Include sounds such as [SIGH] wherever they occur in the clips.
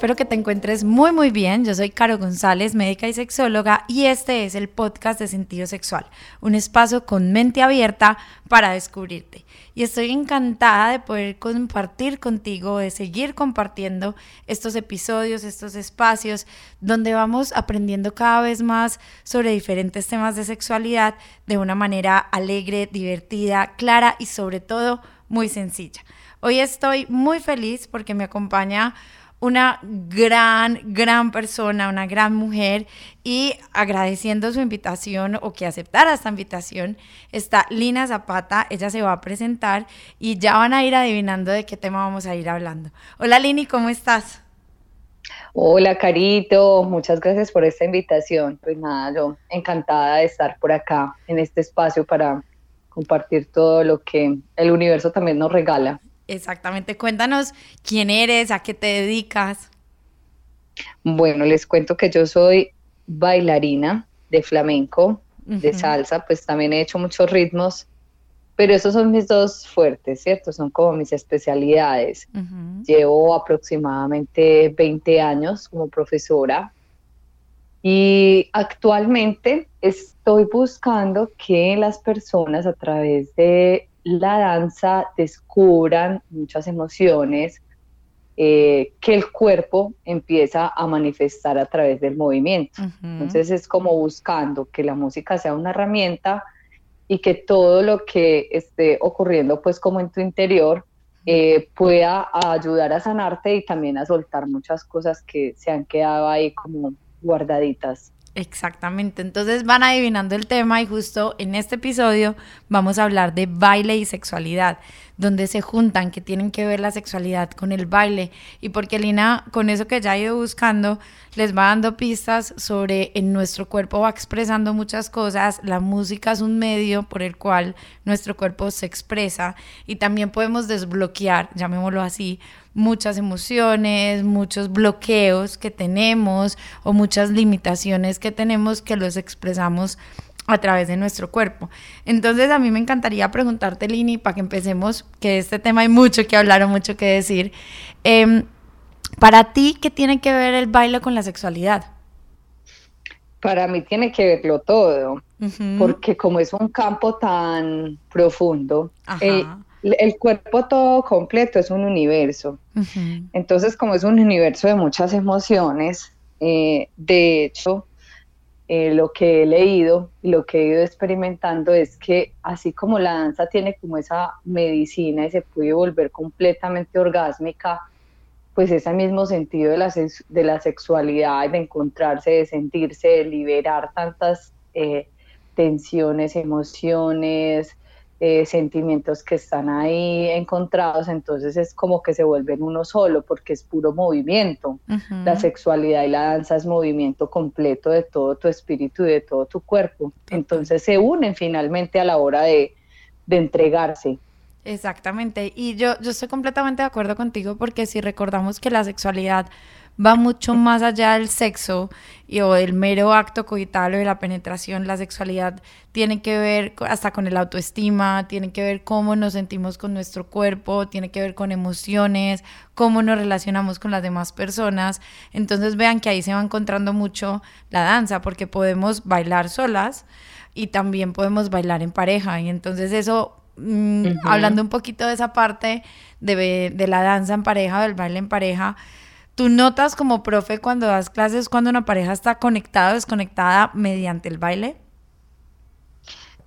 Espero que te encuentres muy muy bien. Yo soy Caro González, médica y sexóloga, y este es el podcast de Sentido Sexual, un espacio con mente abierta para descubrirte. Y estoy encantada de poder compartir contigo, de seguir compartiendo estos episodios, estos espacios, donde vamos aprendiendo cada vez más sobre diferentes temas de sexualidad de una manera alegre, divertida, clara y sobre todo muy sencilla. Hoy estoy muy feliz porque me acompaña una gran, gran persona, una gran mujer y agradeciendo su invitación o que aceptara esta invitación está Lina Zapata, ella se va a presentar y ya van a ir adivinando de qué tema vamos a ir hablando. Hola Lini, ¿cómo estás? Hola Carito, muchas gracias por esta invitación. Pues nada, yo encantada de estar por acá en este espacio para compartir todo lo que el universo también nos regala. Exactamente, cuéntanos quién eres, a qué te dedicas. Bueno, les cuento que yo soy bailarina de flamenco, de salsa, pues también he hecho muchos ritmos, pero esos son mis dos fuertes, ¿cierto? Son como mis especialidades. Llevo aproximadamente 20 años como profesora y actualmente estoy buscando que las personas a través de la danza descubran muchas emociones eh, que el cuerpo empieza a manifestar a través del movimiento. Entonces es como buscando que la música sea una herramienta y que todo lo que esté ocurriendo pues como en tu interior eh, pueda ayudar a sanarte y también a soltar muchas cosas que se han quedado ahí como guardaditas. Exactamente, entonces van adivinando el tema y justo en este episodio vamos a hablar de baile y sexualidad, donde se juntan, que tienen que ver la sexualidad con el baile. Y porque Lina con eso que ya ha ido buscando les va dando pistas sobre en nuestro cuerpo va expresando muchas cosas, la música es un medio por el cual nuestro cuerpo se expresa y también podemos desbloquear, llamémoslo así, muchas emociones, muchos bloqueos que tenemos o muchas limitaciones que tenemos que los expresamos a través de nuestro cuerpo. Entonces a mí me encantaría preguntarte, Lini, para que empecemos, que de este tema hay mucho que hablar o mucho que decir. Em, para ti, ¿qué tiene que ver el baile con la sexualidad? Para mí tiene que verlo todo, porque como es un campo tan profundo, eh, el cuerpo todo completo es un universo. Entonces, como es un universo de muchas emociones, eh, de hecho, eh, lo que he leído y lo que he ido experimentando es que así como la danza tiene como esa medicina y se puede volver completamente orgásmica, pues ese mismo sentido de la, de la sexualidad, de encontrarse, de sentirse, de liberar tantas eh, tensiones, emociones, eh, sentimientos que están ahí encontrados, entonces es como que se vuelven uno solo porque es puro movimiento. La sexualidad y la danza es movimiento completo de todo tu espíritu y de todo tu cuerpo. Entonces se unen finalmente a la hora de, de entregarse. Exactamente, y yo, yo estoy completamente de acuerdo contigo porque si recordamos que la sexualidad va mucho más allá del sexo y, o del mero acto coital o de la penetración. La sexualidad tiene que ver hasta con el autoestima, tiene que ver cómo nos sentimos con nuestro cuerpo, tiene que ver con emociones, cómo nos relacionamos con las demás personas. Entonces vean que ahí se va encontrando mucho la danza porque podemos bailar solas y también podemos bailar en pareja y entonces eso mm, hablando un poquito de esa parte de, de la danza en pareja, del baile en pareja, ¿Tú notas como profe cuando das clases cuando una pareja está conectada o desconectada mediante el baile?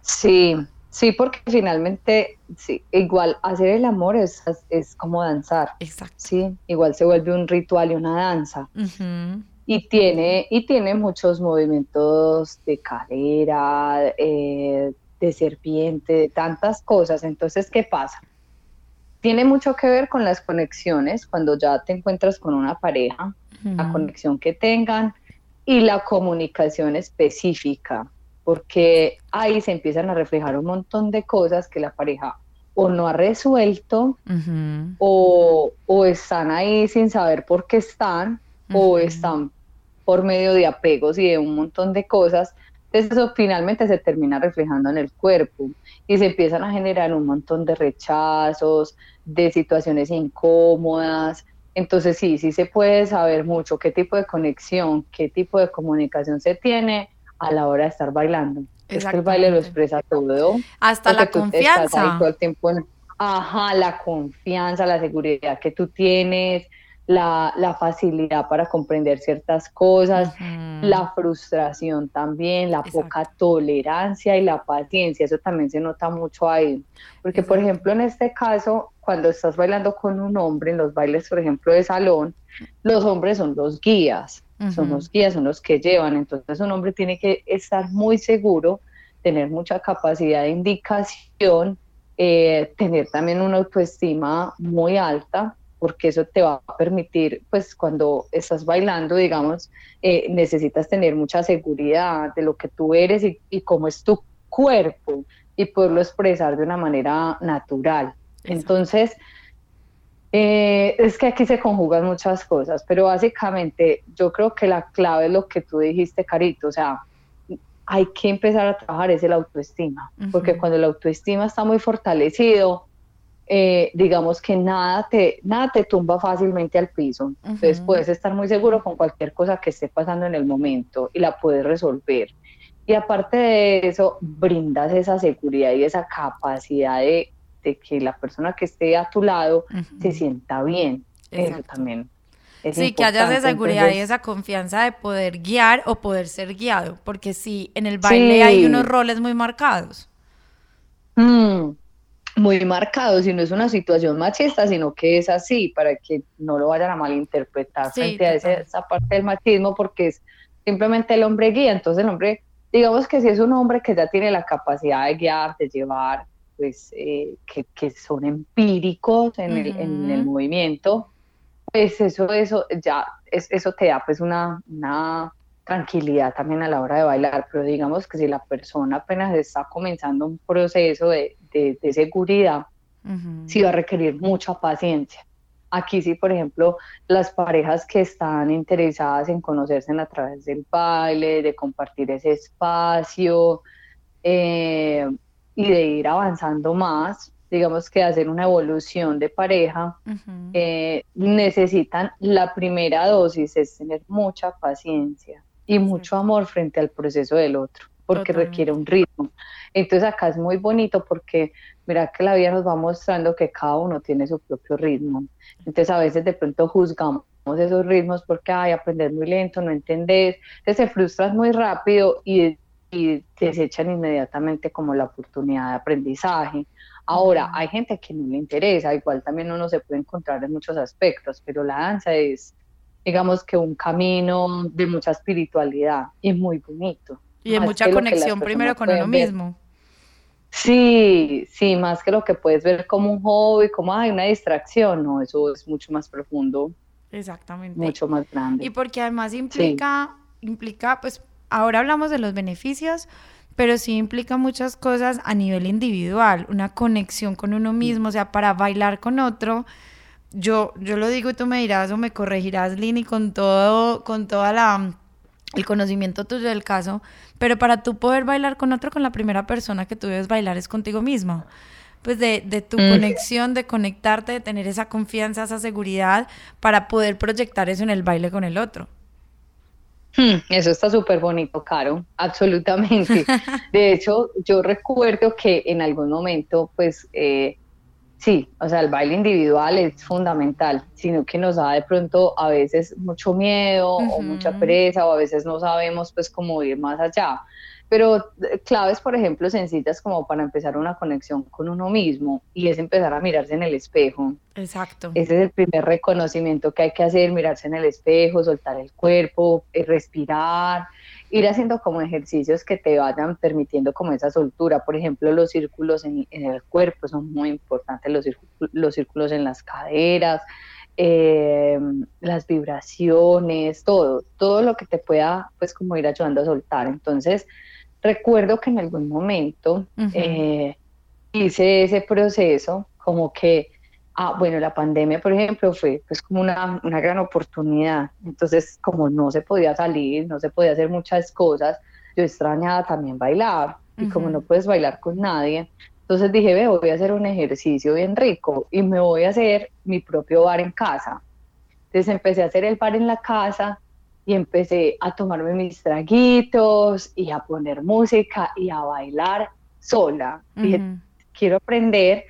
Sí, sí, porque finalmente, sí, igual hacer el amor es, es como danzar. Exacto. Sí, igual se vuelve un ritual y una danza. Y tiene, y tiene muchos movimientos de cadera, eh, de serpiente, de tantas cosas. Entonces, ¿qué pasa? Tiene mucho que ver con las conexiones cuando ya te encuentras con una pareja. la conexión que tengan y la comunicación específica, porque ahí se empiezan a reflejar un montón de cosas que la pareja o no ha resuelto o, están ahí sin saber por qué están o están por medio de apegos y de un montón de cosas. Entonces eso finalmente se termina reflejando en el cuerpo y se empiezan a generar un montón de rechazos, de situaciones incómodas. Entonces sí, sí se puede saber mucho qué tipo de conexión, qué tipo de comunicación se tiene a la hora de estar bailando. Es que el baile lo expresa todo. Hasta la confianza. Todo el tiempo ajá, la confianza, la seguridad que tú tienes, la, la facilidad para comprender ciertas cosas, la frustración también, la poca tolerancia y la paciencia, eso también se nota mucho ahí. Porque, por ejemplo, en este caso, cuando estás bailando con un hombre, en los bailes, por ejemplo, de salón, los hombres son los guías, son los guías, son los que llevan, entonces un hombre tiene que estar muy seguro, tener mucha capacidad de indicación, eh, tener también una autoestima muy alta porque eso te va a permitir, pues cuando estás bailando, digamos, eh, necesitas tener mucha seguridad de lo que tú eres y, cómo es tu cuerpo y poderlo expresar de una manera natural. Entonces, eh, es que aquí se conjugan muchas cosas, pero básicamente yo creo que la clave es lo que tú dijiste, Carito, o sea, hay que empezar a trabajar es el autoestima, porque cuando el autoestima está muy fortalecido, eh, digamos que nada te, nada te tumba fácilmente al piso. Entonces puedes estar muy seguro con cualquier cosa que esté pasando en el momento y la puedes resolver. Y aparte de eso, brindas esa seguridad y esa capacidad de, que la persona que esté a tu lado se sienta bien. Eso también. sí, que haya esa seguridad y esa confianza de poder guiar o poder ser guiado, porque si en el baile hay unos roles muy marcados. Mm muy marcado, si no es una situación machista, sino que es así, para que no lo vayan a malinterpretar frente a esa parte del machismo, porque es simplemente el hombre guía, entonces el hombre, digamos que si es un hombre que ya tiene la capacidad de guiar, de llevar, pues eh, que, son empíricos en, el, en, el, movimiento, pues eso, eso ya, es, eso te da pues una, una tranquilidad también a la hora de bailar, pero digamos que si la persona apenas está comenzando un proceso de, de, seguridad, sí va a requerir mucha paciencia. Aquí sí, por ejemplo, las parejas que están interesadas en conocerse a través del baile, de compartir ese espacio eh, y de ir avanzando más, digamos que hacer una evolución de pareja, eh, necesitan la primera dosis, es tener mucha paciencia y mucho amor frente al proceso del otro, porque requiere un ritmo. Entonces acá es muy bonito porque mira que la vida nos va mostrando que cada uno tiene su propio ritmo. Entonces a veces de pronto juzgamos esos ritmos porque, ay, aprender muy lento, no entender, entonces se frustras muy rápido y, y desechan inmediatamente como la oportunidad de aprendizaje. Ahora, hay gente que no le interesa, igual también uno se puede encontrar en muchos aspectos, pero la danza es digamos que un camino de mucha espiritualidad y muy bonito. Y de mucha conexión primero con uno mismo. Sí, sí, más que lo que puedes ver como un hobby, como hay una distracción, no, eso es mucho más profundo. Exactamente. Mucho más grande. Y porque además implica, implica, pues ahora hablamos de los beneficios, pero sí implica muchas cosas a nivel individual, una conexión con uno mismo, o sea, para bailar con otro, yo, yo lo digo y tú me dirás o me corregirás, Lini, con todo, con toda la el conocimiento tuyo del caso, pero para tú poder bailar con otro, con la primera persona que tú debes bailar es contigo mismo. Pues de, tu mm. conexión, de conectarte, de tener esa confianza, esa seguridad para poder proyectar eso en el baile con el otro. Hmm, eso está súper bonito, Caro, absolutamente. [LAUGHS] De hecho, yo recuerdo que en algún momento, pues, eh, Sí, o sea, el baile individual es fundamental, sino que nos da de pronto a veces mucho miedo o mucha pereza o a veces no sabemos pues cómo ir más allá. Pero eh, claves, por ejemplo, sencillas como para empezar una conexión con uno mismo y es empezar a mirarse en el espejo. Exacto. Ese es el primer reconocimiento que hay que hacer, mirarse en el espejo, soltar el cuerpo, eh, respirar, ir haciendo como ejercicios que te vayan permitiendo como esa soltura. Por ejemplo, los círculos en, el cuerpo son muy importantes, los, los círculos en las caderas, eh, las vibraciones, todo, todo lo que te pueda pues como ir ayudando a soltar. Entonces, recuerdo que en algún momento eh, hice ese proceso como que, ah, bueno, la pandemia, por ejemplo, fue pues como una, una gran oportunidad. Entonces, como no se podía salir, no se podía hacer muchas cosas, yo extrañaba también bailar. Y como no puedes bailar con nadie, entonces dije, ve, voy a hacer un ejercicio bien rico y me voy a hacer mi propio bar en casa. Entonces empecé a hacer el bar en la casa y empecé a tomarme mis traguitos y a poner música y a bailar sola. Dije, quiero aprender.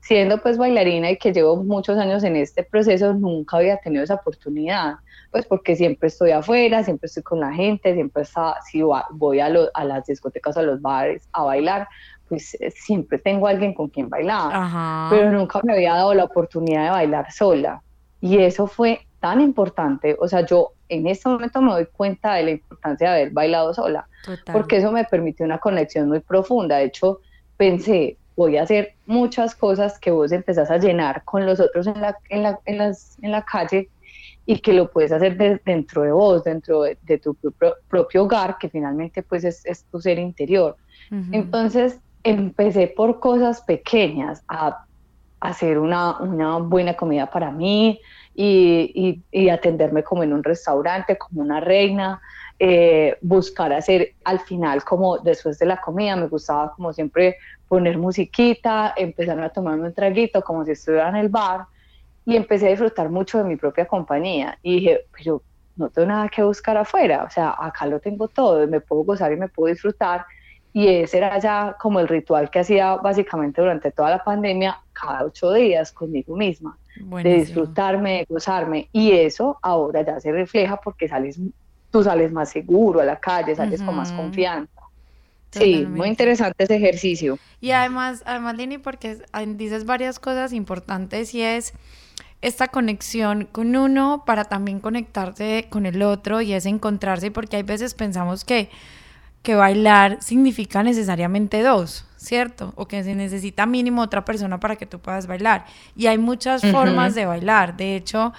Siendo pues bailarina y que llevo muchos años en este proceso, nunca había tenido esa oportunidad, pues porque siempre estoy afuera, siempre estoy con la gente, siempre está, si voy a, a las discotecas, a los bares a bailar, pues eh, siempre tengo alguien con quien bailar, pero nunca me había dado la oportunidad de bailar sola. Y eso fue tan importante, o sea, yo en este momento me doy cuenta de la importancia de haber bailado sola, porque eso me permitió una conexión muy profunda. De hecho, pensé, voy a hacer muchas cosas que vos empezás a llenar con los otros en la, en la, en las, en la calle y que lo puedes hacer dentro de vos, dentro de, tu propio, hogar, que finalmente pues es, es tu ser interior. Entonces, empecé por cosas pequeñas, a hacer una, buena comida para mí y, atenderme como en un restaurante, como una reina, eh, buscar hacer al final, como después de la comida, me gustaba como siempre poner musiquita, empezar a tomarme un traguito como si estuviera en el bar y empecé a disfrutar mucho de mi propia compañía. Y dije, pero no tengo nada que buscar afuera, o sea, acá lo tengo todo, me puedo gozar y me puedo disfrutar y ese era ya como el ritual que hacía básicamente durante toda la pandemia, cada ocho días conmigo misma, de disfrutarme, de gozarme. Y eso ahora ya se refleja porque sales, tú sales más seguro a la calle, sales con más confianza. Sí, muy interesante ese ejercicio. Y además, además, Lini, porque dices varias cosas importantes y es esta conexión con uno para también conectarse con el otro y es encontrarse, porque hay veces pensamos que que bailar significa necesariamente dos, ¿cierto? O que se necesita mínimo otra persona para que tú puedas bailar. Y hay muchas formas de bailar. De hecho,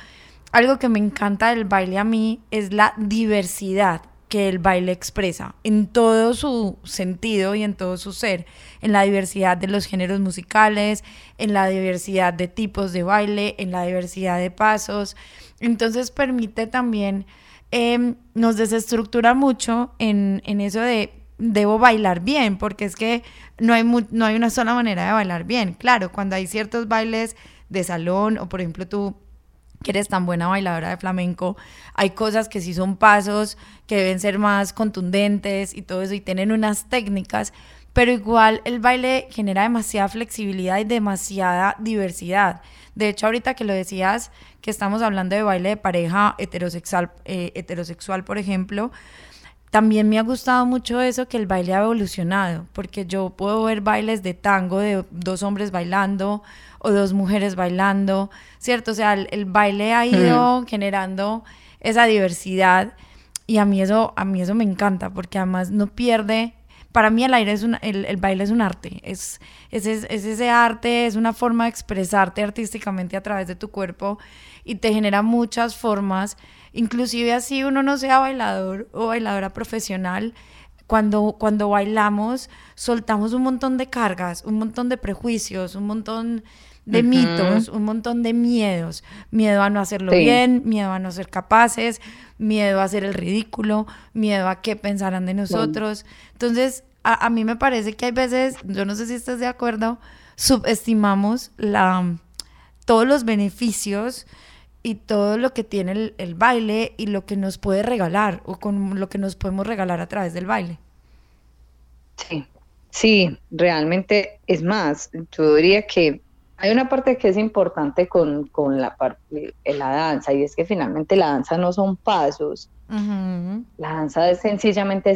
algo que me encanta del baile a mí es la diversidad que el baile expresa en todo su sentido y en todo su ser, en la diversidad de los géneros musicales, en la diversidad de tipos de baile, en la diversidad de pasos. Entonces permite también Em, nos desestructura mucho en, eso de debo bailar bien, porque es que no hay, no hay una sola manera de bailar bien. Claro, cuando hay ciertos bailes de salón o por ejemplo tú que eres tan buena bailadora de flamenco, hay cosas que sí son pasos que deben ser más contundentes y todo eso y tienen unas técnicas, pero igual el baile genera demasiada flexibilidad y demasiada diversidad. De hecho, ahorita que lo decías, que estamos hablando de baile de pareja heterosexual, eh, heterosexual por ejemplo, también me ha gustado mucho eso que el baile ha evolucionado, porque yo puedo ver bailes de tango de dos hombres bailando o dos mujeres bailando, ¿cierto? O sea, el, baile ha ido generando esa diversidad y a mí eso a mí eso me encanta porque además no pierde para mí el, aire es el, baile es un arte, es, es, ese arte, es una forma de expresarte artísticamente a través de tu cuerpo y te genera muchas formas, inclusive así uno no sea bailador o bailadora profesional, cuando, cuando bailamos soltamos un montón de cargas, un montón de prejuicios, un montón de mitos, un montón de miedos. Miedo a no hacerlo bien, miedo a no ser capaces, miedo a hacer el ridículo, miedo a qué pensarán de nosotros. Entonces, a, mí me parece que hay veces, yo no sé si estás de acuerdo, subestimamos la, todos los beneficios y todo lo que tiene el, el, baile y lo que nos puede regalar o con lo que nos podemos regalar a través del baile. Sí, sí, realmente es más, yo diría que hay una parte que es importante con, la, parte, la danza y es que finalmente la danza no son pasos, la danza es sencillamente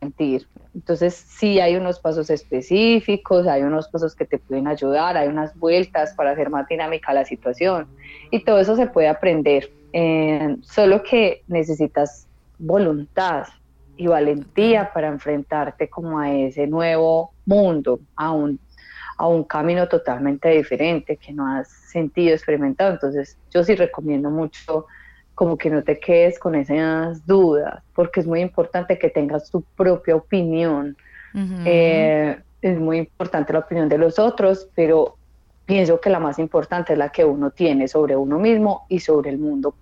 sentir. Entonces sí hay unos pasos específicos, hay unos pasos que te pueden ayudar, hay unas vueltas para hacer más dinámica la situación y todo eso se puede aprender, eh, solo que necesitas voluntad y valentía para enfrentarte como a ese nuevo mundo, a un a un camino totalmente diferente que no has sentido, experimentado. Entonces yo sí recomiendo mucho como que no te quedes con esas dudas, porque es muy importante que tengas tu propia opinión. Eh, es muy importante la opinión de los otros, pero pienso que la más importante es la que uno tiene sobre uno mismo y sobre el mundo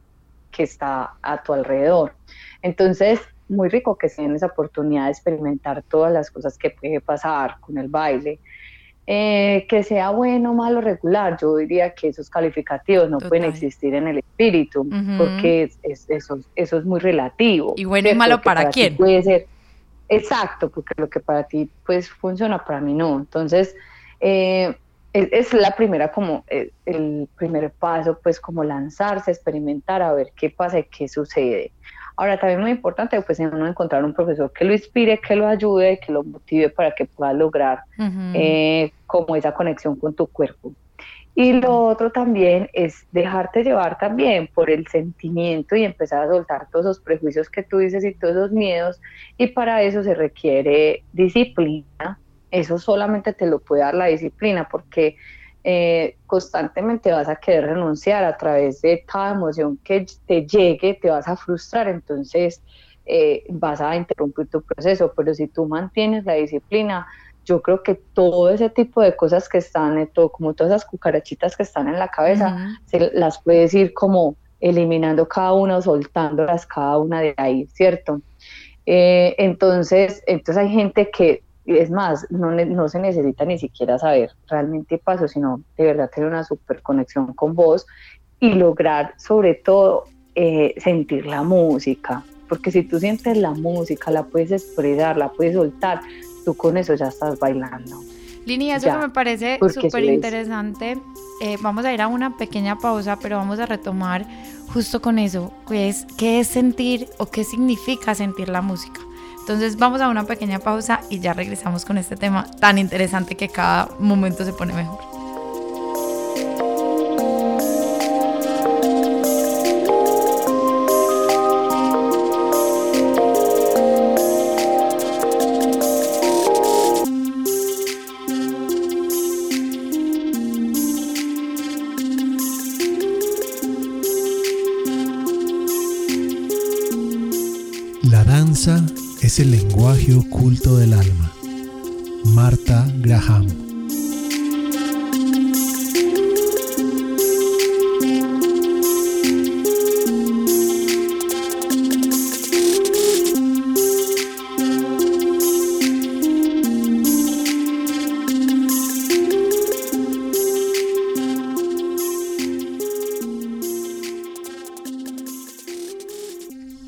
que está a tu alrededor. Entonces, muy rico que se den esa oportunidad de experimentar todas las cosas que puede pasar con el baile. Eh, que sea bueno, malo, regular, yo diría que esos calificativos no pueden existir en el espíritu, porque eso, eso es muy relativo. Y bueno y malo para, quién. Puede ser exacto, porque lo que para ti pues funciona, para mí no. Entonces, eh, es, la primera como el, eh, el primer paso, pues como lanzarse, experimentar, a ver qué pasa y qué sucede. Ahora, también muy importante, pues, uno encontrar un profesor que lo inspire, que lo ayude, que lo motive para que pueda lograr eh, como esa conexión con tu cuerpo. Y lo otro también es dejarte llevar también por el sentimiento y empezar a soltar todos esos prejuicios que tú dices y todos esos miedos. Y para eso se requiere disciplina. Eso solamente te lo puede dar la disciplina porque eh, constantemente vas a querer renunciar a través de cada emoción que te llegue, te vas a frustrar, entonces eh, vas a interrumpir tu proceso, pero si tú mantienes la disciplina, yo creo que todo ese tipo de cosas que están, eh, todo, como todas esas cucarachitas que están en la cabeza, se las puedes ir como eliminando cada una soltándolas cada una de ahí, ¿cierto? entonces, entonces hay gente que es más, no, no, se necesita ni siquiera saber realmente pasó, sino de verdad tener una super conexión con vos y lograr sobre todo eh, sentir la música, porque si tú sientes la música, la puedes expresar, la puedes soltar, tú con eso ya estás bailando. Lini, eso me parece súper interesante. Eh, vamos a ir a una pequeña pausa, pero vamos a retomar justo con eso, que es qué es sentir o qué significa sentir la música. Entonces vamos a una pequeña pausa y ya regresamos con este tema tan interesante que cada momento se pone mejor. Oculto del alma. Marta Graham.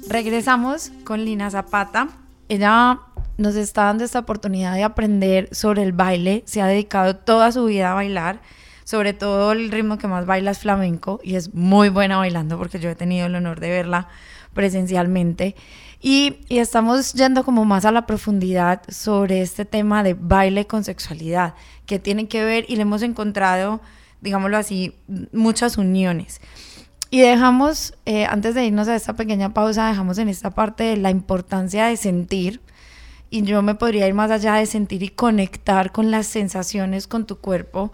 Regresamos con Lina Zapata, ella nos está dando esta oportunidad de aprender sobre el baile, se ha dedicado toda su vida a bailar, sobre todo el ritmo que más baila es flamenco y es muy buena bailando porque yo he tenido el honor de verla presencialmente. Y, y, estamos yendo como más a la profundidad sobre este tema de baile con sexualidad, que tiene que ver y le hemos encontrado, digámoslo así, muchas uniones. Y dejamos, eh, antes de irnos a esta pequeña pausa, dejamos en esta parte la importancia de sentir. Y yo me podría ir más allá de sentir y conectar con las sensaciones con tu cuerpo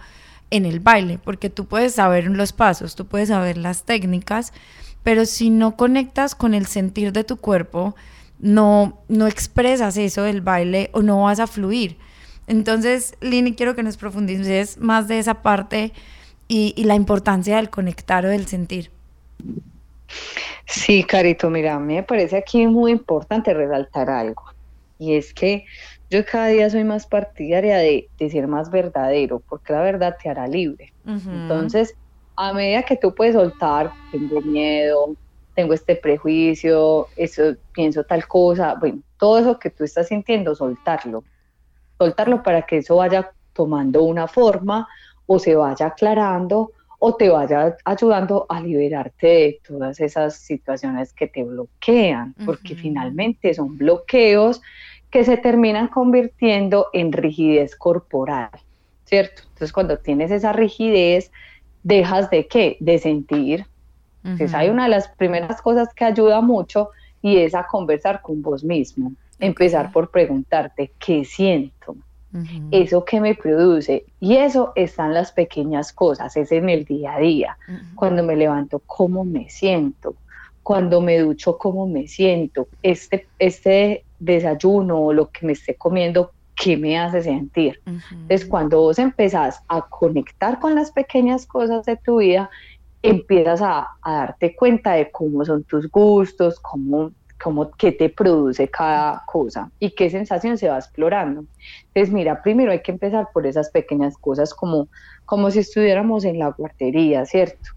en el baile, porque tú puedes saber los pasos, tú puedes saber las técnicas, pero si no conectas con el sentir de tu cuerpo, no, no expresas eso del baile o no vas a fluir. Entonces, Lini, quiero que nos profundices más de esa parte y, y la importancia del conectar o del sentir. Sí, Carito, mira, a mí me parece aquí muy importante resaltar algo, y es que yo cada día soy más partidaria de, ser más verdadero, porque la verdad te hará libre. Entonces, a medida que tú puedes soltar, tengo miedo, tengo este prejuicio, eso, pienso tal cosa, bueno, todo eso que tú estás sintiendo, soltarlo. Soltarlo para que eso vaya tomando una forma o se vaya aclarando o te vaya ayudando a liberarte de todas esas situaciones que te bloquean, porque finalmente son bloqueos que se terminan convirtiendo en rigidez corporal, ¿cierto? Entonces cuando tienes esa rigidez, dejas de qué? De sentir. Entonces hay una de las primeras cosas que ayuda mucho y es a conversar con vos mismo. Empezar por preguntarte, ¿qué siento? Eso que me produce. Y eso están las pequeñas cosas, es en el día a día. Cuando me levanto, cómo me siento. Cuando me ducho, cómo me siento. Este, este desayuno o lo que me esté comiendo, qué me hace sentir. Entonces, cuando vos empezás a conectar con las pequeñas cosas de tu vida, empiezas a, a darte cuenta de cómo son tus gustos, cómo como qué te produce cada cosa y qué sensación se va explorando. Entonces, mira, primero hay que empezar por esas pequeñas cosas como, como si estuviéramos en la guardería, ¿cierto?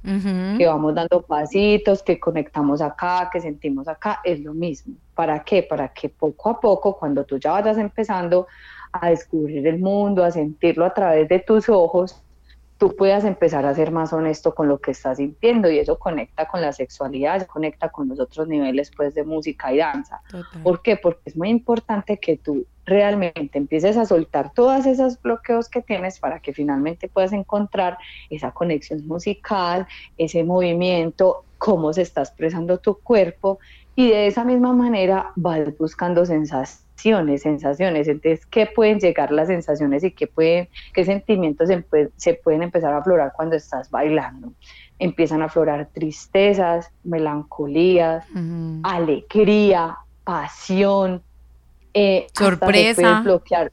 Que vamos dando pasitos, que conectamos acá, que sentimos acá, es lo mismo. ¿Para qué? Para que poco a poco, cuando tú ya vayas empezando a descubrir el mundo, a sentirlo a través de tus ojos, tú puedas empezar a ser más honesto con lo que estás sintiendo y eso conecta con la sexualidad, conecta con los otros niveles pues de música y danza. ¿Por qué? Porque es muy importante que tú realmente empieces a soltar todos esos bloqueos que tienes para que finalmente puedas encontrar esa conexión musical, ese movimiento, cómo se está expresando tu cuerpo y de esa misma manera vas buscando sensaciones sensaciones. Entonces, ¿qué pueden llegar las sensaciones y qué, pueden, qué sentimientos se, pueden empezar a aflorar cuando estás bailando? Empiezan a aflorar tristezas, melancolías, alegría, pasión, eh, sorpresa. bloquear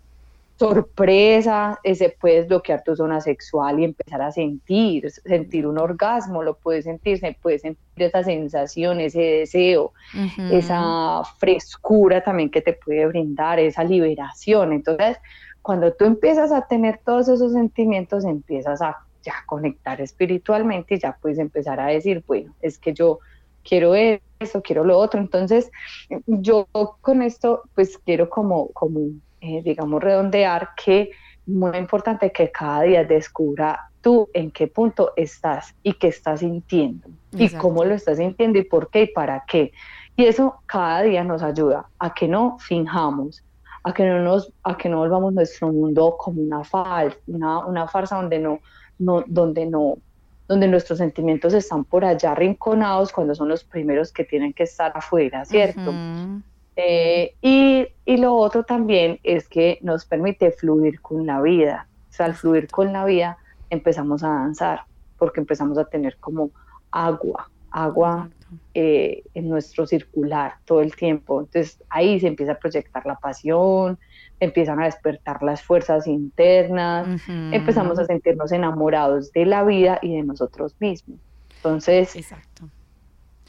sorpresa, se puedes bloquear tu zona sexual y empezar a sentir, sentir un orgasmo, lo puedes sentir, se puede sentir esa sensación, ese deseo, esa frescura también que te puede brindar, esa liberación. Entonces, cuando tú empiezas a tener todos esos sentimientos, empiezas a ya conectar espiritualmente y ya puedes empezar a decir, bueno, es que yo quiero eso, quiero lo otro. Entonces, yo con esto, pues quiero como, como eh, digamos, redondear que muy importante que cada día descubra tú en qué punto estás y qué estás sintiendo y cómo lo estás sintiendo y por qué y para qué. Y eso cada día nos ayuda a que no finjamos, a que no nos, a que no volvamos nuestro mundo como una farsa, una, una farsa donde no, no, donde no, donde nuestros sentimientos están por allá rinconados cuando son los primeros que tienen que estar afuera, ¿cierto? Eh, y, y, lo otro también es que nos permite fluir con la vida. O sea, al fluir con la vida empezamos a danzar, porque empezamos a tener como agua, agua eh, en nuestro circular todo el tiempo. Entonces ahí se empieza a proyectar la pasión, empiezan a despertar las fuerzas internas, empezamos a sentirnos enamorados de la vida y de nosotros mismos. Entonces, Exacto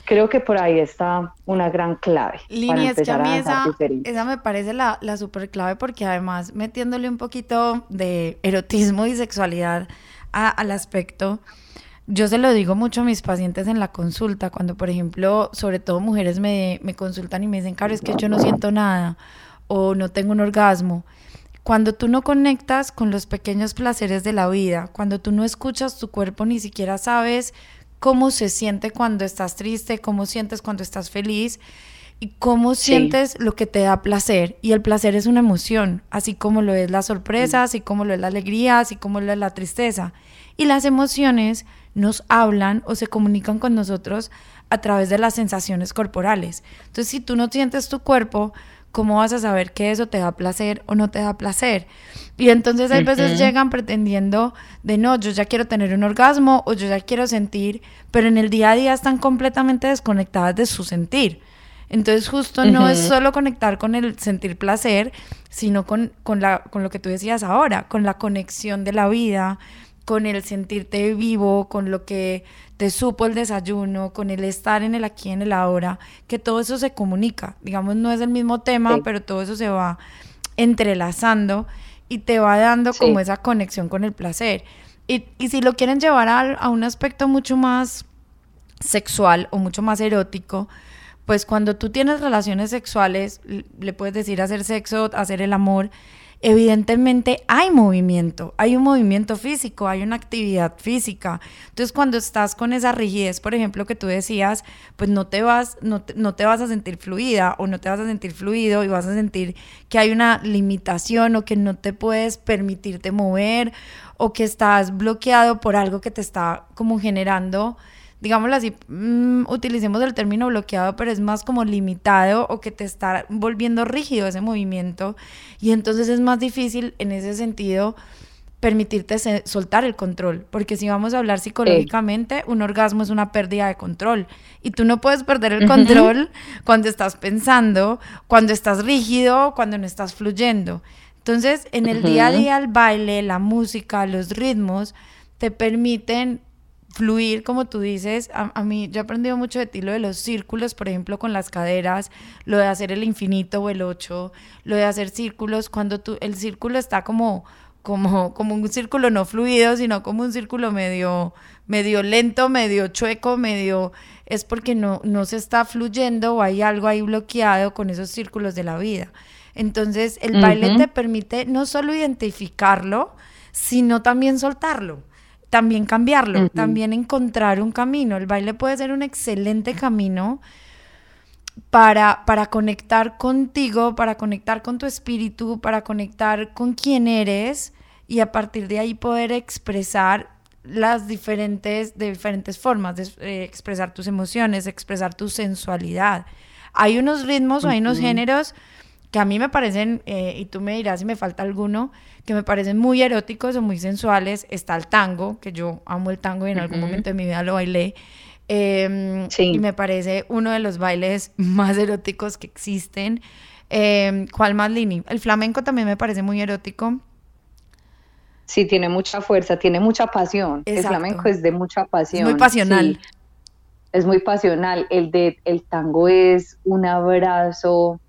creo que por ahí está una gran clave. Línea, es que a mí esa, esa, me parece la, la super clave porque además metiéndole un poquito de erotismo y sexualidad al aspecto, yo se lo digo mucho a mis pacientes en la consulta, cuando por ejemplo, sobre todo mujeres me, me consultan y me dicen, Caro, es que yo no siento nada o no tengo un orgasmo. Cuando tú no conectas con los pequeños placeres de la vida, cuando tú no escuchas tu cuerpo, ni siquiera sabes cómo se siente cuando estás triste, cómo sientes cuando estás feliz y cómo sientes lo que te da placer. Y el placer es una emoción, así como lo es la sorpresa, así como lo es la alegría, así como lo es la tristeza. Y las emociones nos hablan o se comunican con nosotros a través de las sensaciones corporales. Entonces, si tú no sientes tu cuerpo, ¿cómo vas a saber que eso te da placer o no te da placer? Y entonces hay veces llegan pretendiendo de no, yo ya quiero tener un orgasmo o yo ya quiero sentir, pero en el día a día están completamente desconectadas de su sentir. Entonces justo no es solo conectar con el sentir placer, sino con, con, la, con lo que tú decías ahora, con la conexión de la vida, con el sentirte vivo, con lo que te supo el desayuno, con el estar en el aquí, en el ahora, que todo eso se comunica. Digamos, no es el mismo tema, pero todo eso se va entrelazando y te va dando como esa conexión con el placer. Y, y si lo quieren llevar a, a, un aspecto mucho más sexual o mucho más erótico, pues cuando tú tienes relaciones sexuales, le puedes decir hacer sexo, hacer el amor, evidentemente hay movimiento, hay un movimiento físico, hay una actividad física. Entonces, cuando estás con esa rigidez, por ejemplo, que tú decías, pues no te vas, no te, vas a sentir fluida o no te vas a sentir fluido y vas a sentir que hay una limitación o que no te puedes permitirte mover o que estás bloqueado por algo que te está como generando digámoslo así, mm, utilicemos el término bloqueado, pero es más como limitado o que te está volviendo rígido ese movimiento. Y entonces es más difícil en ese sentido permitirte soltar el control, porque si vamos a hablar psicológicamente, un orgasmo es una pérdida de control. Y tú no puedes perder el control cuando estás pensando, cuando estás rígido, cuando no estás fluyendo. Entonces, en el día a día el baile, la música, los ritmos te permiten fluir, como tú dices, a, mí yo he aprendido mucho de ti lo de los círculos, por ejemplo, con las caderas, lo de hacer el infinito o el ocho, lo de hacer círculos, cuando tú, el círculo está como, como, como un círculo no fluido, sino como un círculo medio, medio lento, medio chueco, medio, es porque no, no se está fluyendo o hay algo ahí bloqueado con esos círculos de la vida. Entonces, el baile te permite no solo identificarlo, sino también soltarlo también cambiarlo, también encontrar un camino. El baile puede ser un excelente camino para, para conectar contigo, para conectar con tu espíritu, para conectar con quién eres y a partir de ahí poder expresar las diferentes, de diferentes formas, de eh, expresar tus emociones, expresar tu sensualidad. Hay unos ritmos o hay unos géneros que a mí me parecen, eh, y tú me dirás si me falta alguno, que me parecen muy eróticos o muy sensuales. Está el tango, que yo amo el tango y en algún momento de mi vida lo bailé. Em, y me parece uno de los bailes [LAUGHS] más eróticos que existen. Eh, ¿Cuál más, Lini? El flamenco también me parece muy erótico. Sí, tiene mucha fuerza, tiene mucha pasión. El flamenco es de mucha pasión. Es muy pasional. Es muy pasional. El de el tango es un abrazo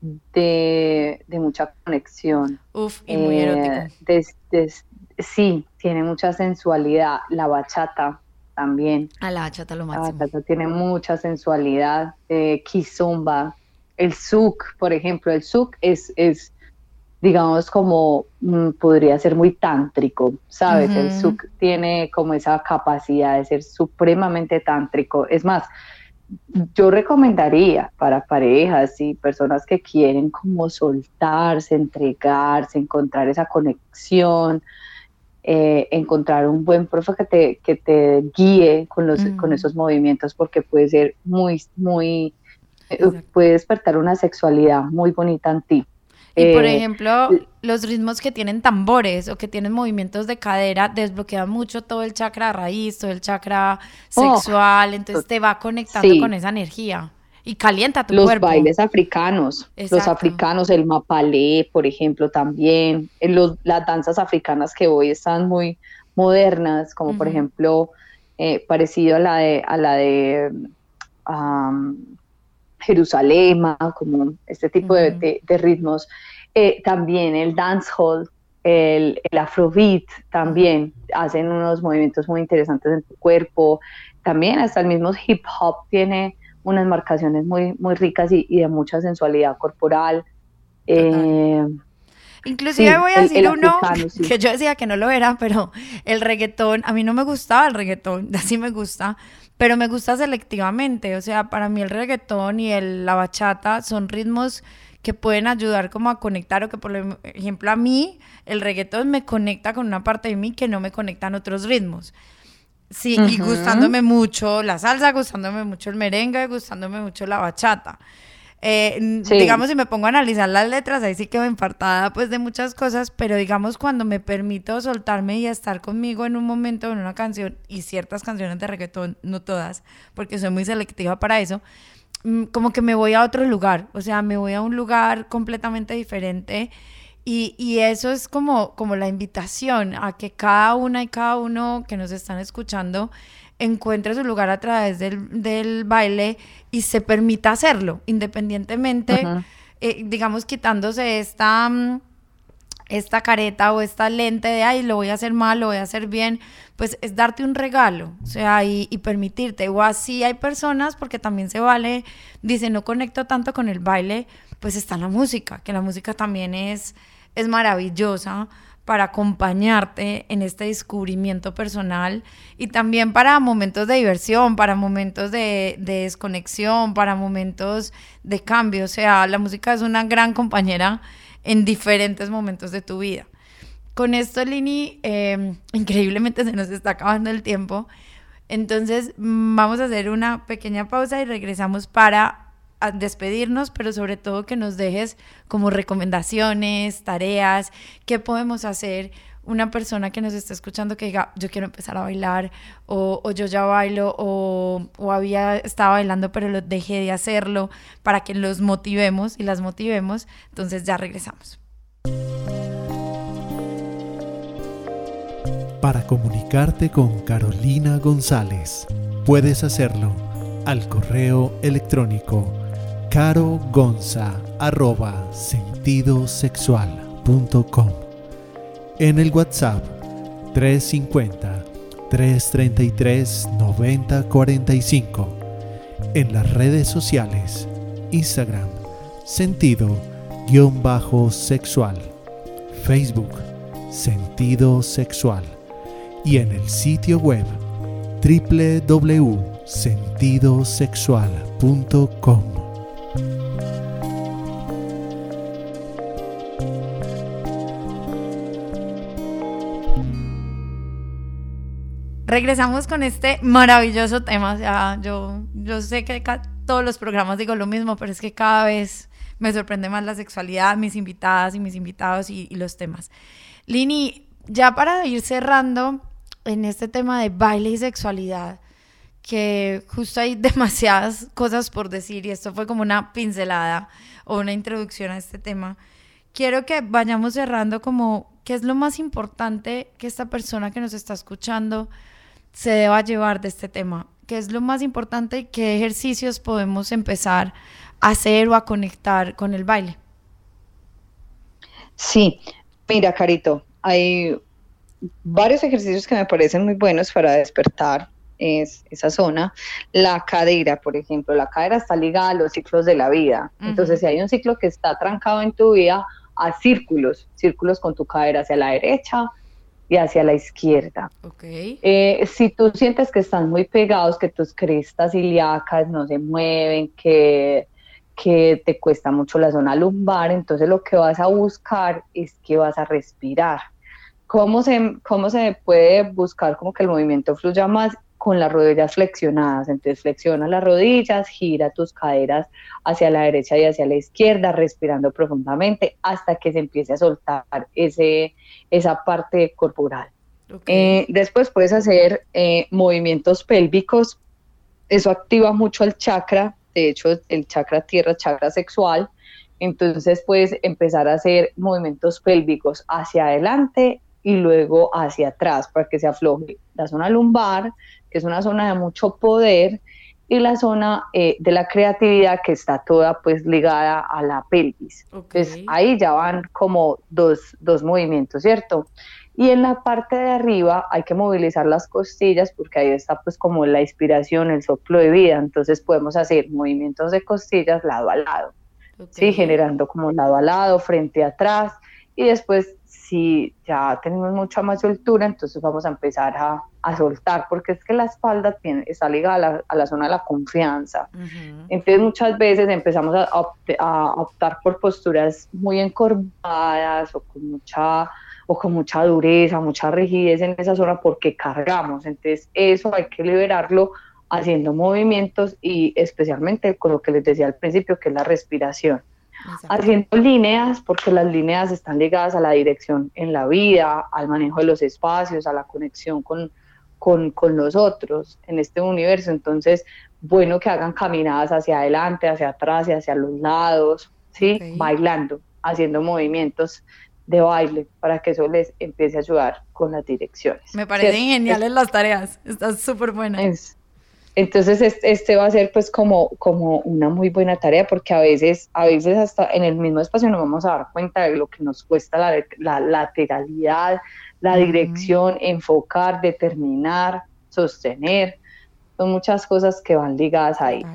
de, mucha conexión. Uf, y muy. Eh, sí, tiene mucha sensualidad. La bachata también. A la bachata lo máximo. La bachata tiene mucha sensualidad. Eh, kizomba. El suk, por ejemplo, el suk es, es digamos, como mm, podría ser muy tántrico, ¿sabes? El suk tiene como esa capacidad de ser supremamente tántrico. Es más, yo recomendaría para parejas y personas que quieren como soltarse, entregarse, encontrar esa conexión, eh, encontrar un buen profe que te, que te guíe con, los, con esos movimientos porque puede ser muy, muy, eh, puede despertar una sexualidad muy bonita en ti. Y por eh, ejemplo, los ritmos que tienen tambores o que tienen movimientos de cadera desbloquean mucho todo el chakra raíz, todo el chakra oh, sexual, entonces te va conectando con esa energía y calienta tu cuerpo. Los bailes africanos, los africanos, el mapalé, por ejemplo, también, los, las danzas africanas que hoy están muy modernas, como por ejemplo, eh, parecido a la de, a la de Jerusalén, como este tipo de, ritmos. Eh, también el dancehall, el, el afrobeat también hacen unos movimientos muy interesantes en tu cuerpo. También hasta el mismo hip hop tiene unas marcaciones muy, muy ricas y, de mucha sensualidad corporal. Eh, Inclusive voy a decir uno [LAUGHS] que yo decía que no lo era, pero el reggaetón, a mí no me gustaba el reggaetón, [LAUGHS] así me gusta, pero me gusta selectivamente, o sea, para mí el reggaetón y el, la bachata son ritmos que pueden ayudar como a conectar o que por ejemplo a mí el reggaetón me conecta con una parte de mí que no me conectan otros ritmos. Sí, y gustándome mucho la salsa, gustándome mucho el merengue, gustándome mucho la bachata. Eh, digamos, si me pongo a analizar las letras, ahí sí quedo enfartada pues de muchas cosas, pero digamos cuando me permito soltarme y estar conmigo en un momento, en una canción, y ciertas canciones de reggaetón, no todas, porque soy muy selectiva para eso, mm, como que me voy a otro lugar, o sea, me voy a un lugar completamente diferente. Y, y, eso es como, como la invitación a que cada una y cada uno que nos están escuchando encuentre su lugar a través del, baile y se permita hacerlo, independientemente, eh, digamos, quitándose esta, mm, esta careta o esta lente de, ay, lo voy a hacer mal, lo voy a hacer bien, pues es darte un regalo, o sea, y, y permitirte. O así hay personas, porque también se vale, dice, no conecto tanto con el baile, pues está la música, que la música también es, es maravillosa para acompañarte en este descubrimiento personal y también para momentos de diversión, para momentos de, desconexión, para momentos de cambio. O sea, la música es una gran compañera en diferentes momentos de tu vida. Con esto, Lini, em, increíblemente se nos está acabando el tiempo. Entonces vamos a hacer una pequeña pausa y regresamos para despedirnos, pero sobre todo que nos dejes como recomendaciones, tareas, qué podemos hacer una persona que nos está escuchando que diga, yo quiero empezar a bailar, o, yo ya bailo, o, o, había estado bailando, pero lo dejé de hacerlo, para que los motivemos y las motivemos. Entonces ya regresamos. Para comunicarte con Carolina González, puedes hacerlo al correo electrónico carogonsasentidosexual.com en el WhatsApp 350 333 9045 en las redes sociales Instagram sentido-sexual. Facebook sentido sexual. Y en el sitio web www.sentidosexual.com regresamos con este maravilloso tema. yo, yo sé que todos los programas digo lo mismo, pero es que cada vez me sorprende más la sexualidad, mis invitadas y mis invitados y, los temas. Lini, ya para ir cerrando en este tema de baile y sexualidad, que justo hay [LAUGHS] demasiadas cosas por decir y esto fue como una pincelada o una introducción a este tema. Quiero que vayamos cerrando como qué es lo más importante que esta persona que nos está escuchando se deba llevar de este tema? ¿Qué es lo más importante? ¿Qué ejercicios podemos empezar a hacer o a conectar con el baile? Sí, mira, Carito, hay varios ejercicios que me parecen muy buenos para despertar es esa zona. La cadera, por ejemplo, la cadera está ligada a los ciclos de la vida. Entonces, si hay un ciclo que está trancado en tu vida, a círculos, círculos con tu cadera hacia la derecha, y hacia la izquierda. Okay. Eh, si tú sientes que están muy pegados, que tus crestas ilíacas no se mueven, que, que te cuesta mucho la zona lumbar, entonces lo que vas a buscar es que vas a respirar. ¿Cómo se, cómo se puede buscar como que el movimiento fluya más? Con las rodillas flexionadas. Entonces flexiona las rodillas, gira tus caderas hacia la derecha y hacia la izquierda, respirando profundamente hasta que se empiece a soltar ese, esa parte corporal. Eh, después puedes hacer eh, movimientos pélvicos. Eso activa mucho el chakra, de hecho el chakra tierra, chakra sexual. Entonces puedes empezar a hacer movimientos pélvicos hacia adelante y luego hacia atrás para que se afloje la zona lumbar, que es una zona de mucho poder, y la zona eh, de la creatividad que está toda pues ligada a la pelvis. Entonces ahí ya van como dos, dos movimientos, ¿cierto? Y en la parte de arriba hay que movilizar las costillas porque ahí está pues como la inspiración, el soplo de vida. Entonces podemos hacer movimientos de costillas lado a lado, ¿sí? Generando como lado a lado, frente a atrás. Y después si ya tenemos mucha más soltura, entonces vamos a empezar a, a soltar, porque es que la espalda tiene, está ligada a la, a la zona de la confianza. Entonces muchas veces empezamos a, a, optar por posturas muy encorvadas o con mucha o con mucha dureza, mucha rigidez en esa zona porque cargamos. Entonces eso hay que liberarlo haciendo movimientos y especialmente con lo que les decía al principio, que es la respiración haciendo líneas, porque las líneas están ligadas a la dirección en la vida, al manejo de los espacios, a la conexión con, con, con los otros en este universo. Entonces, bueno que hagan caminadas hacia adelante, hacia atrás y hacia los lados, ¿sí? Bailando, haciendo movimientos de baile para que eso les empiece a ayudar con las direcciones. Me parecen geniales las tareas, están súper buenas. Entonces este va a ser pues como, como una muy buena tarea porque a veces, a veces hasta en el mismo espacio nos vamos a dar cuenta de lo que nos cuesta la, lateralidad, la dirección, enfocar, determinar, sostener. Son muchas cosas que van ligadas ahí.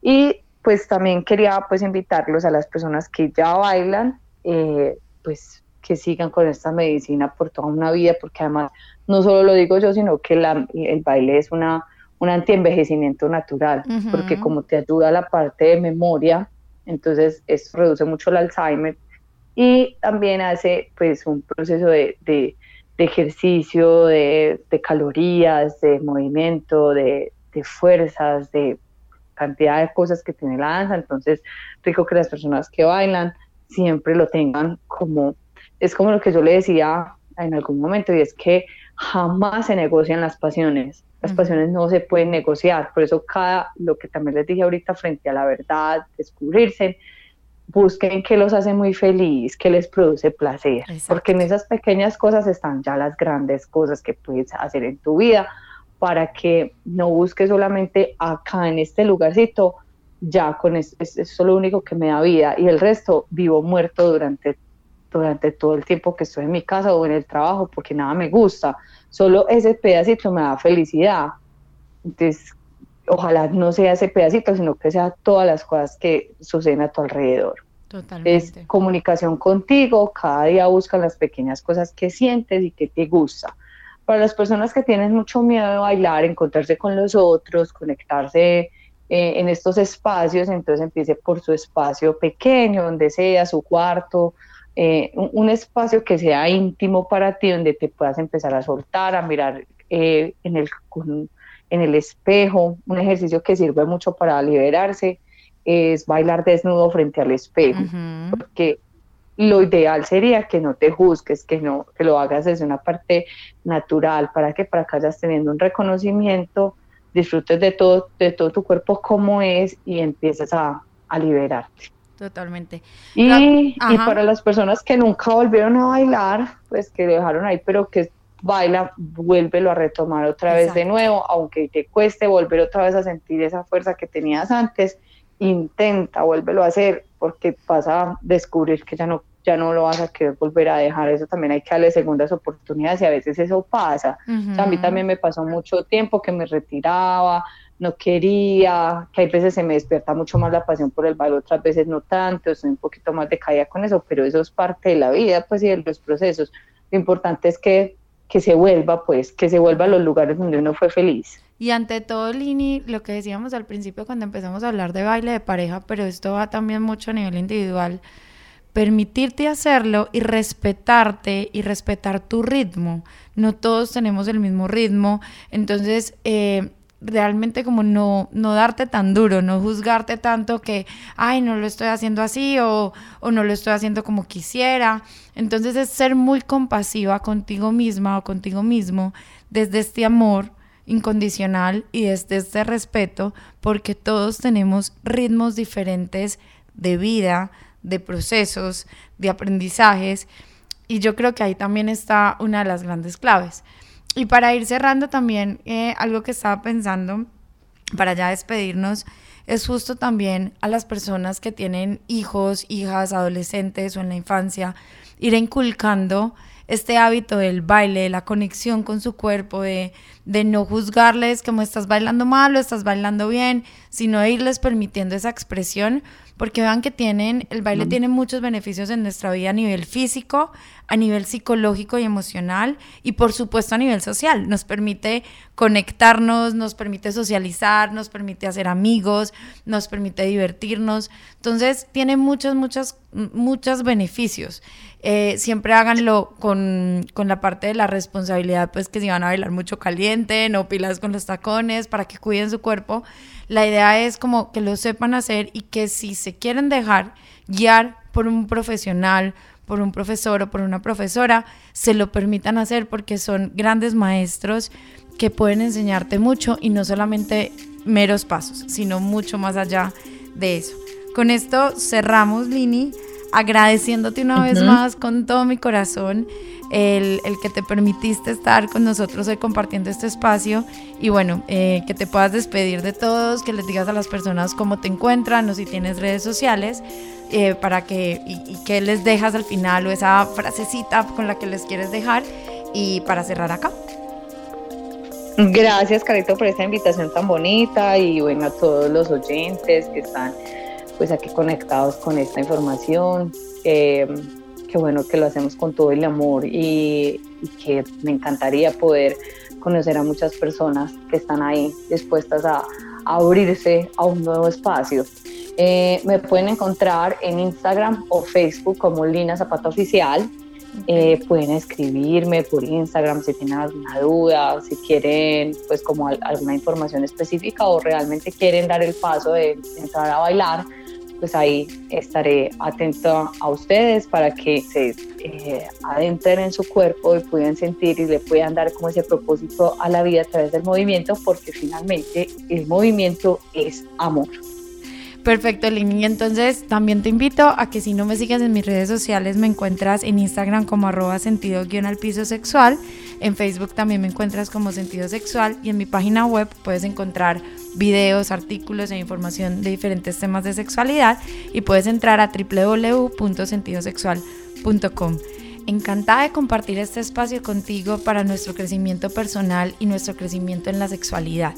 Y pues también quería pues invitarlos a las personas que ya bailan, eh, pues que sigan con esta medicina por toda una vida, porque además no solo lo digo yo, sino que el baile es una un antienvejecimiento natural, porque como te ayuda la parte de memoria, entonces reduce mucho el Alzheimer y también hace pues un proceso de, ejercicio, de, calorías, de movimiento, de, de fuerzas, de cantidad de cosas que tiene la danza. Entonces, rico que las personas que bailan siempre lo tengan como, es como lo que yo le decía en algún momento, y es que jamás se negocian las pasiones. Las pasiones no se pueden negociar, por eso cada, lo que también les dije ahorita frente a la verdad, descubrirse, busquen qué los hace muy feliz, qué les produce placer, porque en esas pequeñas cosas están ya las grandes cosas que puedes hacer en tu vida para que no busques solamente acá en este lugarcito, ya con eso es, lo único que me da vida y el resto vivo muerto durante, durante todo el tiempo que estoy en mi casa o en el trabajo porque nada me gusta, solo ese pedacito me da felicidad. Entonces, ojalá no sea ese pedacito, sino que sea todas las cosas que suceden a tu alrededor. Totalmente. Es comunicación contigo, cada día busca las pequeñas cosas que sientes y que te gusta para las personas que tienen mucho miedo de bailar, encontrarse con los otros, conectarse eh, en estos espacios, entonces empiece por su espacio pequeño, donde sea, su cuarto, eh, un, espacio que sea íntimo para ti, donde te puedas empezar a soltar, a mirar eh, en, el, en el espejo, un ejercicio que sirve mucho para liberarse es bailar desnudo frente al espejo, porque lo ideal sería que no te juzgues, que no que lo hagas desde una parte natural, para que para que vayas teniendo un reconocimiento, disfrutes de todo, de todo tu cuerpo como es y empieces a, liberarte. Totalmente. Y, y, para las personas que nunca volvieron a bailar, pues que dejaron ahí, pero que baila, vuélvelo a retomar otra vez de nuevo, aunque te cueste volver otra vez a sentir esa fuerza que tenías antes, intenta, vuélvelo a hacer, porque vas a descubrir que ya no, ya no lo vas a querer volver a dejar. Eso también hay que darle segundas oportunidades y a veces eso pasa. a mí también me pasó mucho tiempo que me retiraba, no quería, que hay veces se me despierta mucho más la pasión por el baile, otras veces no tanto, estoy un poquito más decaída con eso, pero eso es parte de la vida, pues, y de los procesos. Lo importante es que, que se vuelva, pues, que se vuelva a los lugares donde uno fue feliz. Y ante todo, Lini, lo que decíamos al principio cuando empezamos a hablar de baile de pareja, pero esto va también mucho a nivel individual, permitirte hacerlo y respetarte y respetar tu ritmo. No todos tenemos el mismo ritmo, entonces eh, realmente como no, no darte tan duro, no juzgarte tanto que, ay, no lo estoy haciendo así o, o no lo estoy haciendo como quisiera. Entonces es ser muy compasiva contigo misma o contigo mismo desde este amor incondicional y desde este respeto, porque todos tenemos ritmos diferentes de vida, de procesos, de aprendizajes, y yo creo que ahí también está una de las grandes claves. Y para ir cerrando también, eh, algo que estaba pensando, para ya despedirnos, es justo también a las personas que tienen hijos, hijas, adolescentes o en la infancia, ir inculcando este hábito del baile, la conexión con su cuerpo, de, de no juzgarles como estás bailando mal o estás bailando bien, sino de irles permitiendo esa expresión, porque vean que tienen, el baile tiene muchos beneficios en nuestra vida a nivel físico, a nivel psicológico y emocional, y por supuesto a nivel social. Nos permite conectarnos, nos permite socializar, nos permite hacer amigos, nos permite divertirnos. Entonces, tiene muchos, muchos, muchos beneficios. Eh, siempre háganlo con, con, la parte de la responsabilidad, pues que si van a bailar mucho caliente, no pilas con los tacones, para que cuiden su cuerpo. La idea es como que lo sepan hacer y que si se quieren dejar guiar por un profesional, por un profesor o por una profesora, se lo permitan hacer porque son grandes maestros que pueden enseñarte mucho y no solamente meros pasos, sino mucho más allá de eso. Con esto cerramos, Lini agradeciéndote una vez más con todo mi corazón el, que te permitiste estar con nosotros hoy compartiendo este espacio. Y bueno, eh, que te puedas despedir de todos, que les digas a las personas cómo te encuentran o si tienes redes sociales eh, para que y, y que les dejas al final o esa frasecita con la que les quieres dejar. Y para cerrar acá. Gracias, Carito, por esta invitación tan bonita y bueno, a todos los oyentes que están pues aquí conectados con esta información. Eh, que bueno que lo hacemos con todo el amor y, que me encantaría poder conocer a muchas personas que están ahí dispuestas a, abrirse a un nuevo espacio. Eh, me pueden encontrar en Instagram o Facebook como Lina Zapata Oficial. Eh, pueden escribirme por Instagram si tienen alguna duda, si quieren pues como alguna información específica o realmente quieren dar el paso de entrar a bailar pues ahí estaré atento a ustedes para que se eh, adentren en su cuerpo y puedan sentir y le puedan dar como ese propósito a la vida a través del movimiento, porque finalmente el movimiento es amor. Perfecto, Lini. Entonces también te invito a que si no me sigues en mis redes sociales, me encuentras en Instagram como arroba sentido guion al piso sexual. En Facebook también me encuentras como sentido sexual y en mi página web puedes encontrar videos, artículos e información de diferentes temas de sexualidad y puedes entrar a www.sentidosexual.com. Encantada de compartir este espacio contigo para nuestro crecimiento personal y nuestro crecimiento en la sexualidad.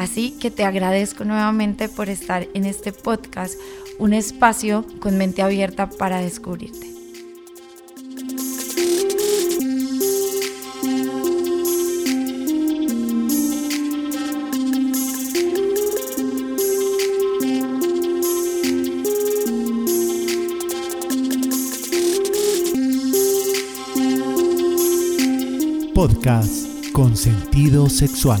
Así que te agradezco nuevamente por estar en este podcast, un espacio con mente abierta para descubrirte. Podcast con sentido sexual